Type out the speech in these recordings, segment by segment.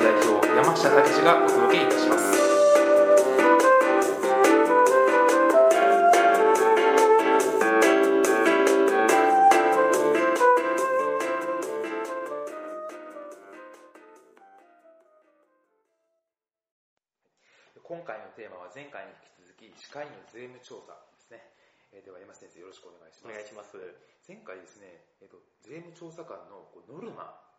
代表山下武がお届けいたします。今回のテーマは前回に引き続き歯科医の税務調査です。ね、えーでは山下先生よろしくお願いします。お願いします。前回です。ね、えっと税務調査官のこうノルマ。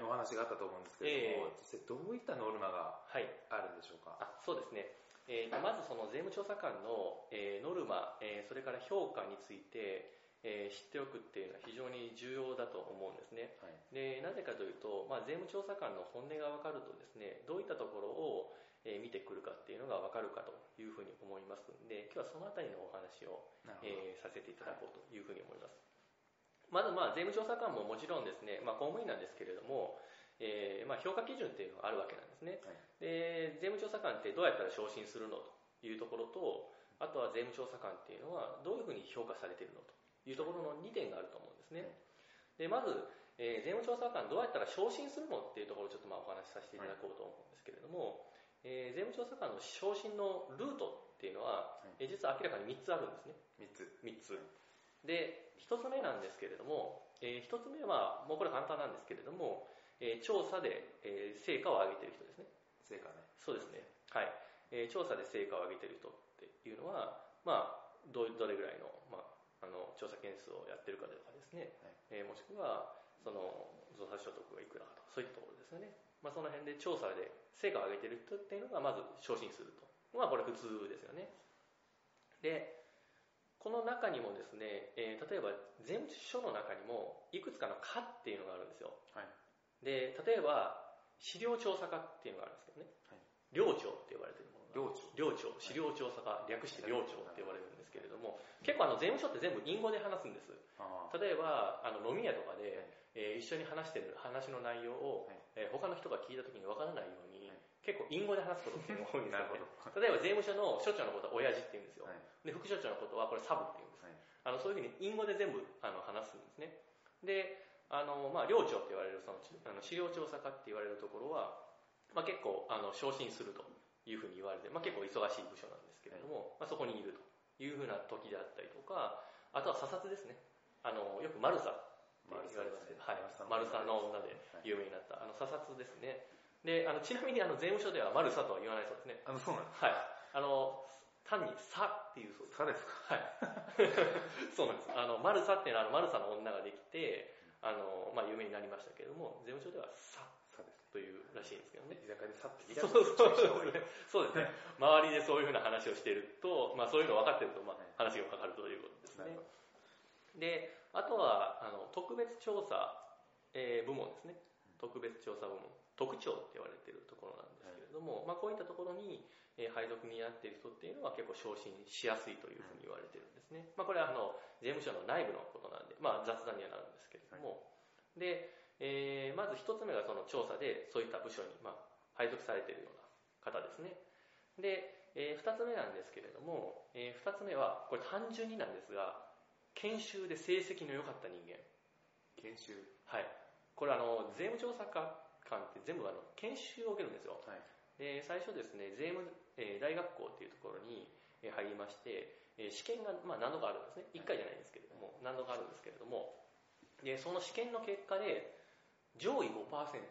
のお話があったと思うんですけれども、実際どういったノルマがはい。あるんでしょうか？あそうですね。えーとまずその税務調査官の、えーノルマ、えーそれから評価について、えー知っておくっていうのは非常に重要だと思うんですね。はいでなぜかというと、まあ、税務調査官の本音が分かるとですね、どういったところを、えー見てくるかっていうのが分かるかというふうに思いますので、今日はそのあたりのお話をえーさせていただこうというふうに思います。まず、まあ、税務調査官ももちろんですね、まあ、公務員なんですけれども、えーまあ、評価基準っていうのがあるわけなんですね。はいで、税務調査官ってどうやったら昇進するのというところと、あとは税務調査官っていうのはどういうふうに評価されているのというところの2点があると思うんですね。で、まず、えー税務調査官どうやったら昇進するのっていうところをちょっとまあお話しさせていただこうと思うんですけれども、えー税務調査官の昇進のルートっていうのは、実は明らかに3つあるんですね。3つ3つ。で、1つ目なんですけれども、え1つ目は、もうこれ簡単なんですけれども、えー調査で、えー成果を上げている人ですね。成果ねそうですね。はい。えー調査で成果を上げている人っていうのは、まあ、どどれぐらいの,、まあ、あの調査件数をやってるかとかですね、えーもしくは、その、増産所得がいくらかとか、そういったところですよね。まあ、その辺で調査で成果を上げている人っていうのが、まず昇進すると。まあ、これ普通ですよね。で、この中にもですね、えー例えば税務署の中にもいくつかの課っていうのがあるんですよ。はい。で、例えば資料調査課っていうのがあるんですけどね。はい。領庁って呼ばれているものが。領長。領庁、資料調査課、略して領庁って呼ばれるんですけれども、結構あの税務署って全部隠語で話すんです。あ例えば、あの飲み屋とかで、えー一緒に話してる話の内容を、はい。えー他の人が聞いた時にわからないよう結構隠語で話すことっていうのが多いんですよね。例えば税務署の所長のことは親父って言うんですよ。はいで、副所長のことはこれサブって言うんです。はいあのそういうふうに隠語で全部あの話すんですね。で、あのまあ、領長って言われるそのあの資料調査課って言われるところは、まあ、結構あの昇進するというふうに言われて、まあ、結構忙しい部署なんですけれども、まあ、そこにいるというふうな時であったりとか、あとは査察ですね。あのよくマルサって言われますけど、はい、マルサの女で有名になった、あの査察ですね。で、あのちなみにあの税務署ではマルサとは言わないそうですね。あのそうなんですはい。あの、単にさっていうそうです。さですか？はい。そうなんです。あの、マルサっていうのは、あのマルサの女ができて、あの、まあ、有名になりましたけれども、税務署ではささですというらしいんですけどね。居酒屋でさってそうそですね。そうですね。周りでそういうふうな話をしていると、まあ、そういうの分かってると、まあ、話が分かるということですね。で、あとは、あの、特別調査、えー部門ですね。特別調査部門。特徴って言われているところなんですけれども、まあ、こういったところに、えー配属になっている人っていうのは結構昇進しやすいというふうに言われてるんですね。まあ、これはあの税務署の内部のことなんで、まあ、雑談にはなるんですけれども、で、えーまず一つ目がその調査でそういった部署に、まあ、配属されているような方ですね。で、えー二つ目なんですけれども、えー二つ目は、これ単純になんですが、研修で成績の良かった人間。研修はい。これあの、税務調査官って全部あの、研修を受けるんですよ。はいで、最初ですね、税務、えー大学校っていうところにえー入りまして、えー試験が、まあ、何度かあるんですね。1回じゃないんですけれども、何度かあるんですけれども、で、その試験の結果で、上位5%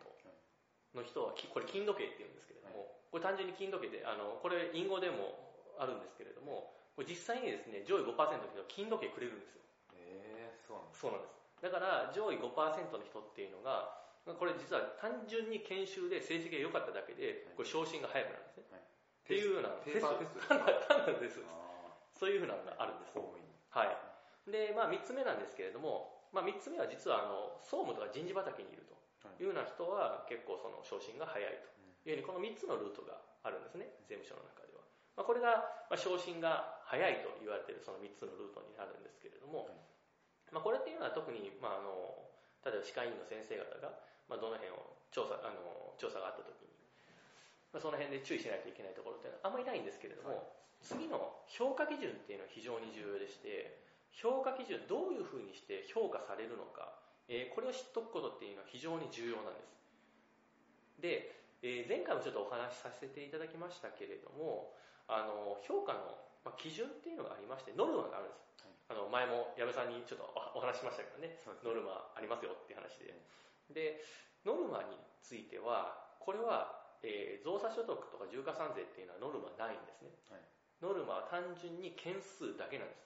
の人は、きこれ金時計って言うんですけれども、これ単純に金時計で、あの、これ隠語でもあるんですけれども、これ実際にですね、上位5%の人は金時計くれるんですよ。ええそうなんですそうなんです。だから、上位5%の人っていうのが、これ実は単純に研修で成績が良かっただけで、これ昇進が早くなるんですね。はいっていうようなテスト単なるテストです。あそういうふうなのがあるんです。はい。で、まあ3つ目なんですけれども、まあ3つ目は実はあの、総務とか人事畑にいるというような人は結構その昇進が早いというように、この3つのルートがあるんですね、税務署の中では。まあ、これが、まあ、昇進が早いと言われているその3つのルートになるんですけれども、はいまあ、これっていうのは特に、まあ、あの例えば歯科医院の先生方が、まあ、どの辺を調査あの調査があった時に、まあ、その辺で注意しないといけないところっていうのはあんまりないんですけれども、はい。次の評価基準っていうのは非常に重要でして評価基準どういうふうにして評価されるのか、えー、これを知っておくことっていうのは非常に重要なんです。で、えー、前回もちょっとお話しさせていただきましたけれどもあの評価の基準っていうのがありましてノルマがあるんです、はい、あの前も矢部さんにちょっとお話ししましたけどね、ね、ノルマありますよっていう話で、でノルマについてはこれはえー、造作所得とか重加算税っていうのはノルマないんですね、はい、ノルマは単純に件数だけなんです。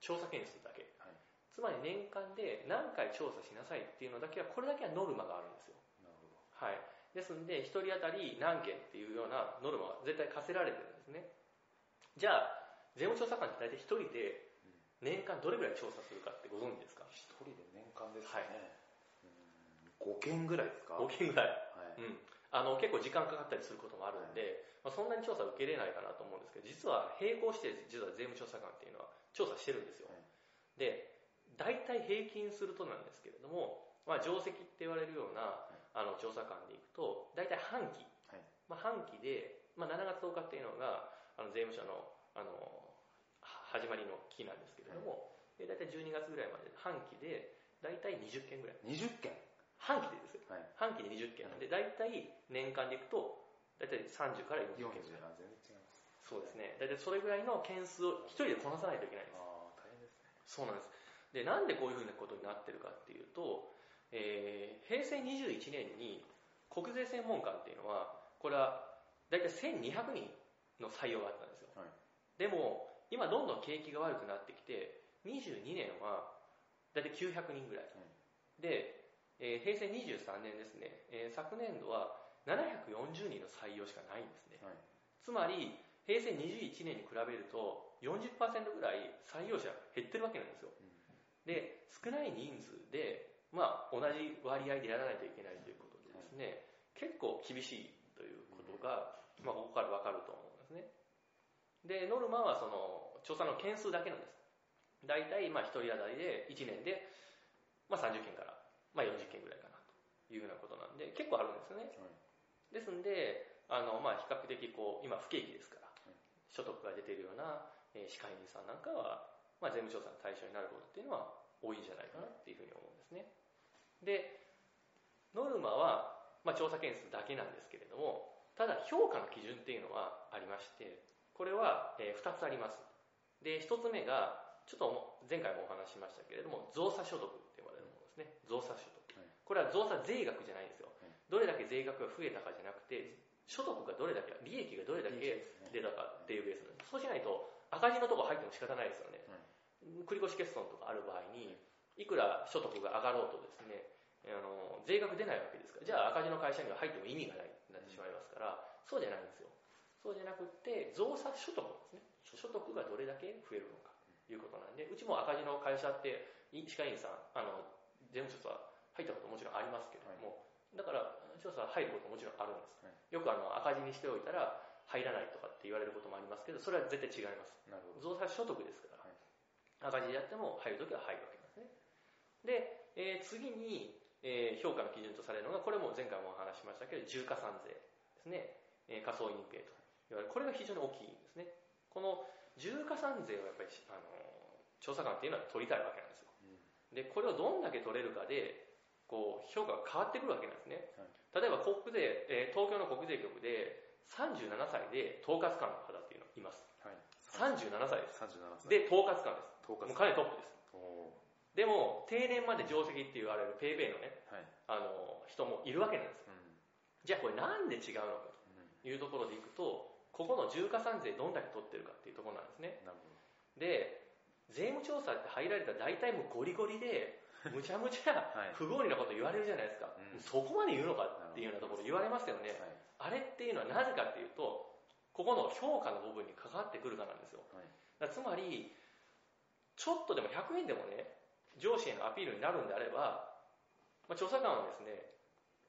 調査件数だけ、はい、つまり年間で何回調査しなさいっていうのだけはこれだけはノルマがあるんですよ。なるほど、はい、ですんで1人当たり何件っていうようなノルマは絶対課せられてるんですね。じゃあ税務調査官って大体1人で年間どれぐらい調査するかってご存知ですか？1人で年間ですかね、はい、5件ぐらいですか？5件ぐらい、はい、うん。あの結構時間かかったりすることもあるんで、まあ、そんなに調査受けれないかなと思うんですけど実は並行して実は税務調査官っていうのは調査してるんですよ、で大体平均するとなんですけれども、まあ、定石って言われるようなあの調査官でいくと大体半期、まあ、半期で、まあ、7月10日っていうのがあの税務署のあの始まりの期なんですけれども、で大体12月ぐらいまで半期で大体20件ぐらい。20件？半期でですよ、はい、半期で20件なんで、大体年間でいくと、大体30から40件ぐらい。全然違います。そうですね。大体それぐらいの件数を一人でこなさないといけないんです。ああ、大変ですね。そうなんです。で、なんでこういうふうなことになってるかっていうと、えー、平成21年に国税専門官っていうのは、これは大体1200人の採用があったんですよ。はい、でも、今どんどん景気が悪くなってきて、22年は大体900人ぐらい。はい、で、えー、平成23年ですね、えー、昨年度は740人の採用しかないんですね、はい、つまり平成21年に比べると40%ぐらい採用者減ってるわけなんですよ、うん、で少ない人数で、まあ、同じ割合でやらないといけないということでですね、はい、結構厳しいということが、うん、まあ、ここから分かると思うんですね。でノルマはその調査の件数だけなんです。大体まあ1人当たりで1年で、まあ、30件からまあ、40件ぐらいかなというようなことなんで結構あるんですよね、はい、ですんであの、まあ、比較的こう今不景気ですから、はい、所得が出ているような、えー、歯科医さんなんかは、まあ、税務調査の対象になることっていうのは多いんじゃないかなっていうふうに思うんですね。でノルマは、まあ、調査件数だけなんですけれどもただ評価の基準っていうのはありましてこれは、えー、2つあります。で1つ目がちょっと前回もお話ししましたけれども造作所得ですね。増差所得、これは増差税額じゃないんですよ、どれだけ税額が増えたかじゃなくて所得がどれだけ利益がどれだけ出たかっていうベースなんです。そうしないと赤字のとこ入っても仕方ないですよね、繰越欠損とかある場合にい。くら所得が上がろうとですねあの税額出ないわけですから。じゃあ赤字の会社には入っても意味がないになってしまいますから。そうじゃないんですよ。そうじゃなくて増差所得ですね。所得がどれだけ増えるのかということなんでうちも赤字の会社って歯科医院さんあの税務調査入ったこともちろんありますけれども、だから調査入ることももちろんあるんです、よくあの赤字にしておいたら入らないとかって言われることもありますけどそれは絶対違います。なるほど。増産所得ですから、赤字でやっても入るときは入るわけですね。で、えー、次に、えー、評価の基準とされるのがこれも前回もお話しましたけど重加算税ですね、えー、仮想隠蔽と言われる。これが非常に大きいんですね。この重加算税をやっぱりあの調査官っていうのは取りたいわけなんです。よでこれをどんだけ取れるかでこう評価が変わってくるわけなんですね、はい、例えば国税、えー、東京の国税局で37歳で統括官の方っていうのいます、はい、37歳です。37歳。で統括官です。統括もうかなりトップです。でも定年まで定石って言われるペイペイのね、はい、あの人もいるわけなんです。よ、うん、じゃあこれなんで違うのかと。いうところでいくとここの重加算税どんだけ取ってるかっていうところなんですね。で税務調査って入られたら大体もうゴリゴリで むちゃむちゃ不合理なこと言われるじゃないですか、はい、そこまで言うのかっていうようなところ言われますよね、はい、あれっていうのはなぜかっていうとここの評価の部分に関わってくるかなんですよ、はい、つまりちょっとでも100円でもね上司へのアピールになるんであれば、まあ、調査官はですね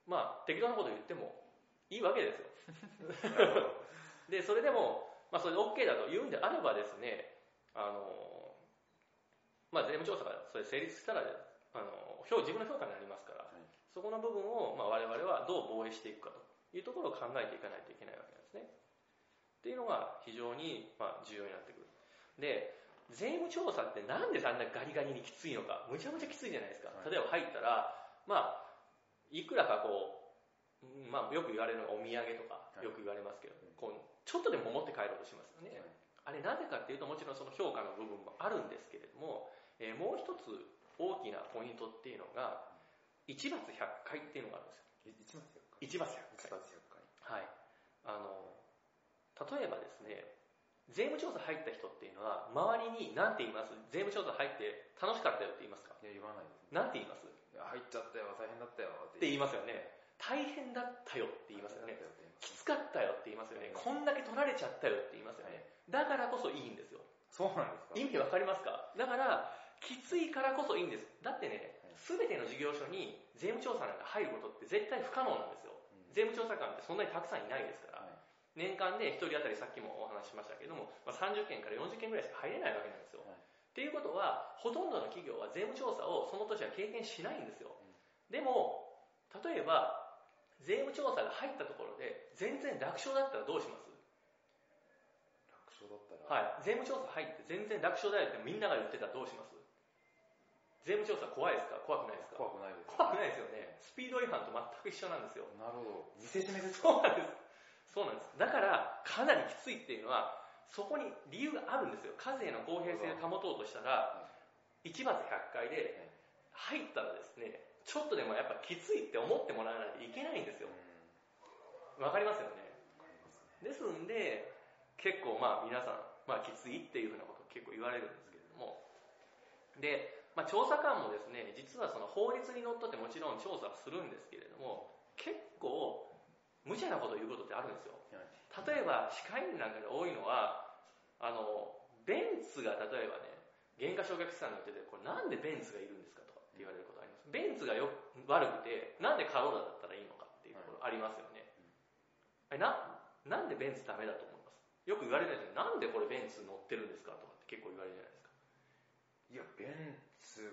まあ適当なこと言ってもいいわけですよ。でそれでも、まあ、それで OK だと言うんであればですねあのまあ、税務調査がそれ成立したらあの自分の評価になりますから、はい、そこの部分を、まあ、我々はどう防衛していくかというところを考えていかないといけないわけなんですね。っていうのが非常に、まあ、重要になってくる。で、税務調査ってなんであんなガリガリにきついのか、むちゃむちゃきついじゃないですか。はい例えば入ったら、まあ、いくらかこう、うんまあ、よく言われるのがお土産とかは、いよく言われますけど、うんこうちょっとでも持って帰ろうとしますよね。あれなぜかっていうともちろんその評価の部分もあるんですけえーもう一つ大きなポイントっていうのが一罰百回っていうのがあるんですよ。え一罰百回？一罰回。はい。あの例えばですね税務調査入った人っていうのは周りに何て言います？税務調査入って楽しかったよって言いますか？いや言わないです。何て言います？っいや入っちゃったよ大変だったよって。て言いますよね。大変だったよって言いますよね。きつかったよって言いますよね。こんだけ取られちゃったよって言いますよね。だからこそいいんですよ。そうなんですか？意味わかりますか？だからきついからこそいいんです。だってね全ての事業所に税務調査なんか入ることって絶対不可能なんですよ。うん。税務調査官ってそんなにたくさんいないですから。はい。年間で1人当たりさっきもお話ししましたけども、まあ、30件から40件ぐらいしか入れないわけなんですよ。はい。っていうことはほとんどの企業は税務調査をその年は経験しないんですよ。ん。でも例えば税務調査が入ったところで全然楽勝だったらどうします？楽勝だったら？はい。税務調査入って全然楽勝だよってみんなが言ってたらどうします？税務調査怖いですか？怖くないですか？怖くないです怖くないですよね。スピード違反と全く一緒なんですよ。なるほど見せしめですかそうなんです。そうなんです。だから、かなりきついっていうのは、そこに理由があるんですよ。課税の公平性を保とうとしたら、一罰百回で入ったらですね、ちょっとでもやっぱきついって思ってもらわないといけないんですようん。わかりますよね？ですんで、結構まあ皆さん、まあきついっていうふうなことを結構言われるんですけれども、で、まあ調査官もですね、実はその法律にのっとってもちろん調査するんですけれども、結構無茶なことを言うことってあるんですよ。はい。例えば歯科医院なんかで多いのはあのベンツが例えばね原価償却資産に乗っててこれなんでベンツがいるんですかとかって言われることあります。ベンツがよ悪くてなんでカローラだったらいいのかっていうところありますよね、あれななんでベンツダメだと思います？よく言われるんですよなんでこれベンツ乗ってるんですかとかって結構言われるじゃないですか。いやベンツ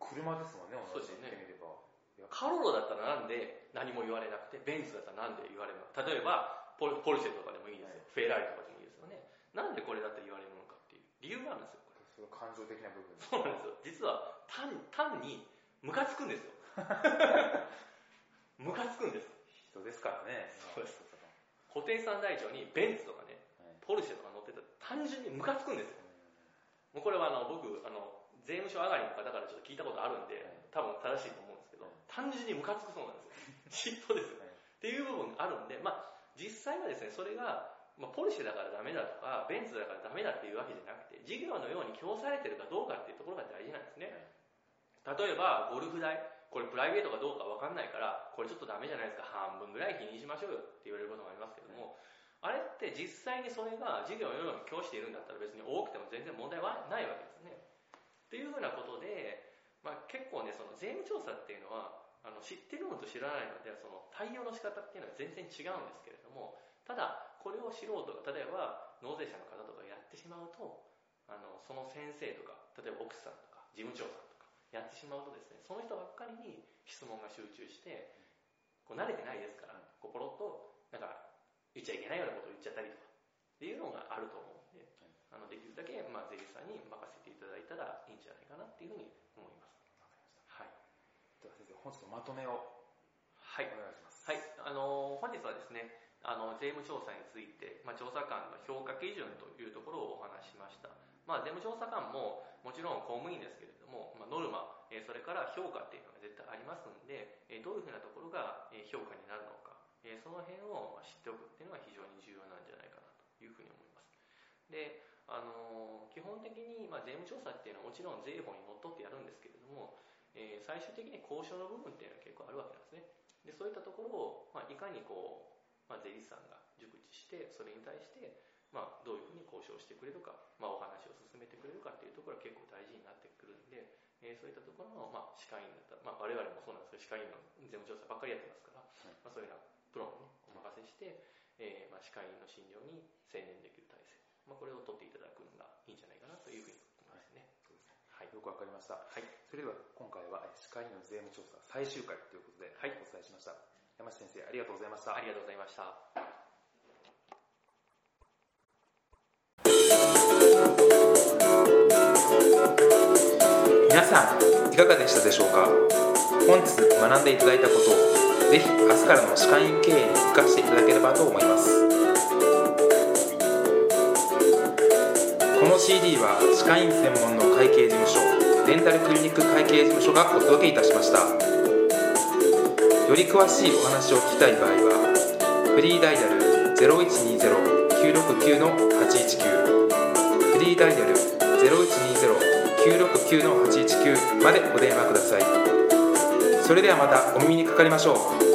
車ですもんねそうですよね言ってみれば。いや。カローラだったらなんで何も言われなくてベンツだったらなんで言われるの？か例えばポルポルシェとかでもいいですよ、フェラーリとかでもいいですよね。なんでこれだって言われるのかっていう理由があるんですよこれ。それ感情的な部分。そうなんですよ。実は単単にムカつくんですよ。ムカつくんです。人ですからね。そうです。固定資産台帳にベンツとかね、はい。ポルシェとか乗ってたら単純にムカつくんですよ。もうこれはあの僕あの税務署上がりの方からちょっと聞いたことあるんで、多分正しいと思うんですけど、単純にムカつくそうなんですよ。嫉妬ですっていう部分があるんで、まあ、実際はですね、それが、まあ、ポルシェだからダメだとか、ベンツだからダメだっていうわけじゃなくて、事業のように供されてるかどうかっていうところが大事なんですね。例えば、ゴルフ代、これプライベートかどうかわかんないから、これちょっとダメじゃないですか、半分ぐらい気にしましょうよって言われることもありますけども、あれって実際にそれが事業のように供しているんだったら別に多くても全然問題はないわけですいうふうなことで、まあ、結構ね、その税務調査っていうのは、あの知ってるのと知らないのではその対応の仕方っていうのは全然違うんですけれどもただこれを素人が例えば納税者の方とかやってしまうとあのその先生とか例えば奥さんとか事務長さんとかやってしまうとですねその人ばっかりに質問が集中してこう慣れてないですからこうポロッとなんか言っちゃいけないようなことを言っちゃったりとかっていうのがあると思うんであのできるだけ、まあ、税理士さんに任っていうふうに思います。はい。では先生本日のまとめをはい。お願いします。はい、あの本日はですね、あの税務調査について、まあ、調査官の評価基準というところをお話ししました。まあ、税務調査官ももちろん公務員ですけれども、まあ、ノルマ、えーそれから評価っていうのが絶対ありますんで、えーどういうふうなところがえー評価になるのか、えーその辺をまあ知っておくっていうのが非常に重要なんじゃないかなというふうに思います。で、あの基本的に、まあ、税務調査っていうのはもちろん税法にのっとってやるんですけれども、えー最終的に交渉の部分っていうのは結構あるわけなんですね。でそういったところを、まあ、いかにこう、まあ、税理士さんが熟知してそれに対して、まあ、どういうふうに交渉してくれるか、まあ、お話を進めてくれるかっていうところが結構大事になってくるんで、えーそういったところの、まあ、歯科医院だったら、まあ、我々もそうなんですけど歯科医院の税務調査ばっかりやってますから、まあ、そういうようなプロに、ね、お任せして、えーまあ、歯科医院の診療に専念できるまあ、これを取っていただくのがいいんじゃないかなというふうに思いますね。そうですね。はい。よくわかりました。はい。それでは今回はえー歯科医の税務調査最終回ということではい。お伝えしました。山下先生ありがとうございました。ありがとうございました。「皆さんいかがでしたでしょうか？本日学んでいただいたことをぜひ明日からの歯科医院経営に生かしていただければと思いますこの CD は歯科医院専門の会計事務所デンタルクリニック会計事務所がお届けいたしました。より詳しいお話を聞きたい場合はフリーダイヤル0120-969-819フリーダイヤル0120-969-819までお電話ください。それではまたお耳にかかりましょう。